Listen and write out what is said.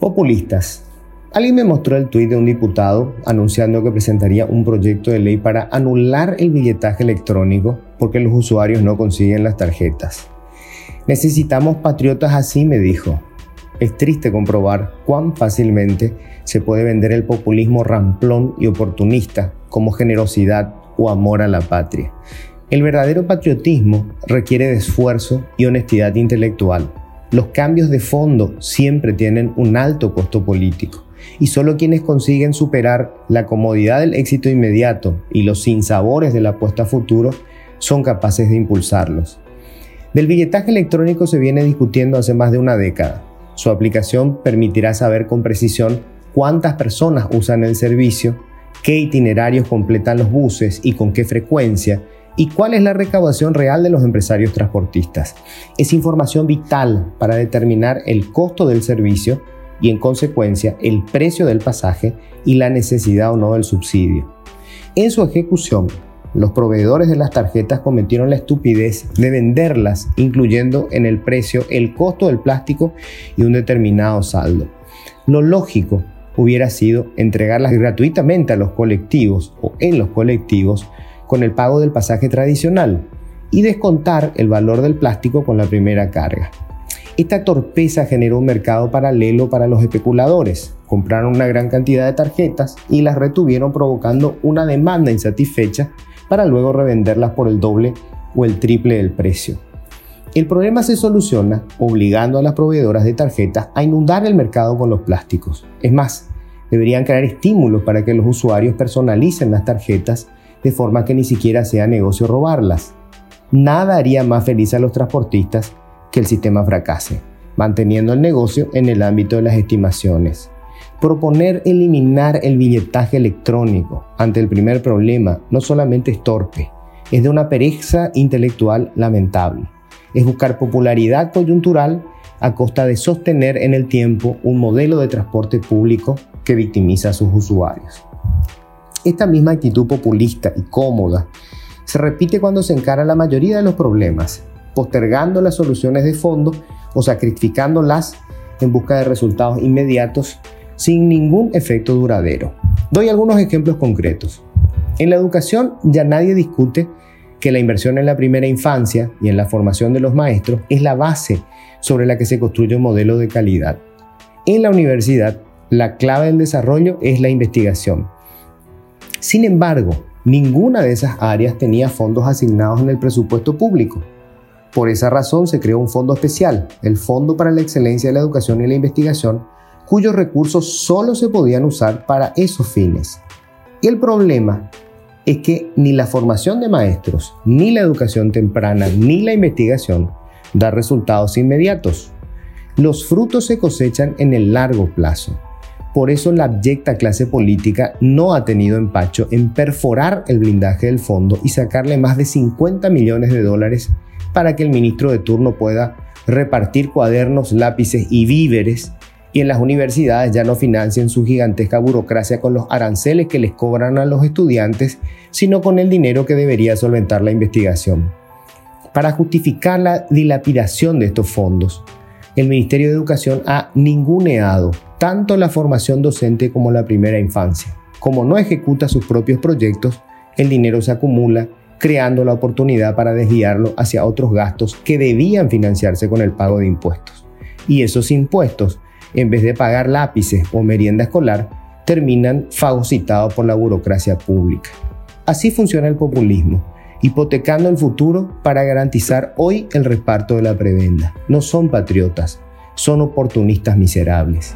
Populistas. Alguien me mostró el tuit de un diputado anunciando que presentaría un proyecto de ley para anular el billetaje electrónico porque los usuarios no consiguen las tarjetas. Necesitamos patriotas así, me dijo. Es triste comprobar cuán fácilmente se puede vender el populismo ramplón y oportunista como generosidad o amor a la patria. El verdadero patriotismo requiere de esfuerzo y honestidad intelectual. Los cambios de fondo siempre tienen un alto costo político y solo quienes consiguen superar la comodidad del éxito inmediato y los sinsabores de la apuesta a futuro son capaces de impulsarlos. Del billetaje electrónico se viene discutiendo hace más de una década. Su aplicación permitirá saber con precisión cuántas personas usan el servicio, qué itinerarios completan los buses y con qué frecuencia, y cuál es la recaudación real de los empresarios transportistas. Es información vital para determinar el costo del servicio y en consecuencia el precio del pasaje y la necesidad o no del subsidio. En su ejecución, los proveedores de las tarjetas cometieron la estupidez de venderlas incluyendo en el precio el costo del plástico y un determinado saldo. Lo lógico hubiera sido entregarlas gratuitamente a los colectivos o en los colectivos con el pago del pasaje tradicional y descontar el valor del plástico con la primera carga. Esta torpeza generó un mercado paralelo para los especuladores. Compraron una gran cantidad de tarjetas y las retuvieron provocando una demanda insatisfecha para luego revenderlas por el doble o el triple del precio. El problema se soluciona obligando a las proveedoras de tarjetas a inundar el mercado con los plásticos. Es más, deberían crear estímulos para que los usuarios personalicen las tarjetas de forma que ni siquiera sea negocio robarlas. Nada haría más feliz a los transportistas que el sistema fracase, manteniendo el negocio en el ámbito de las estimaciones. Proponer eliminar el billetaje electrónico ante el primer problema no solamente es torpe, es de una pereza intelectual lamentable. Es buscar popularidad coyuntural a costa de sostener en el tiempo un modelo de transporte público que victimiza a sus usuarios. Esta misma actitud populista y cómoda se repite cuando se encara la mayoría de los problemas postergando las soluciones de fondo o sacrificándolas en busca de resultados inmediatos sin ningún efecto duradero. Doy algunos ejemplos concretos. En la educación ya nadie discute que la inversión en la primera infancia y en la formación de los maestros es la base sobre la que se construye un modelo de calidad. En la universidad, la clave del desarrollo es la investigación. Sin embargo, ninguna de esas áreas tenía fondos asignados en el presupuesto público. Por esa razón se creó un fondo especial, el Fondo para la Excelencia de la Educación y la Investigación, cuyos recursos solo se podían usar para esos fines. Y el problema es que ni la formación de maestros, ni la educación temprana, ni la investigación da resultados inmediatos. Los frutos se cosechan en el largo plazo. Por eso la abyecta clase política no ha tenido empacho en perforar el blindaje del fondo y sacarle más de 50 millones de dólares para que el ministro de turno pueda repartir cuadernos, lápices y víveres y en las universidades ya no financien su gigantesca burocracia con los aranceles que les cobran a los estudiantes, sino con el dinero que debería solventar la investigación. Para justificar la dilapidación de estos fondos, el Ministerio de Educación ha ninguneado tanto la formación docente como la primera infancia. Como no ejecuta sus propios proyectos, el dinero se acumula creando la oportunidad para desviarlo hacia otros gastos que debían financiarse con el pago de impuestos. Y esos impuestos, en vez de pagar lápices o merienda escolar, terminan fagocitados por la burocracia pública. Así funciona el populismo, hipotecando el futuro para garantizar hoy el reparto de la prebenda. No son patriotas, son oportunistas miserables.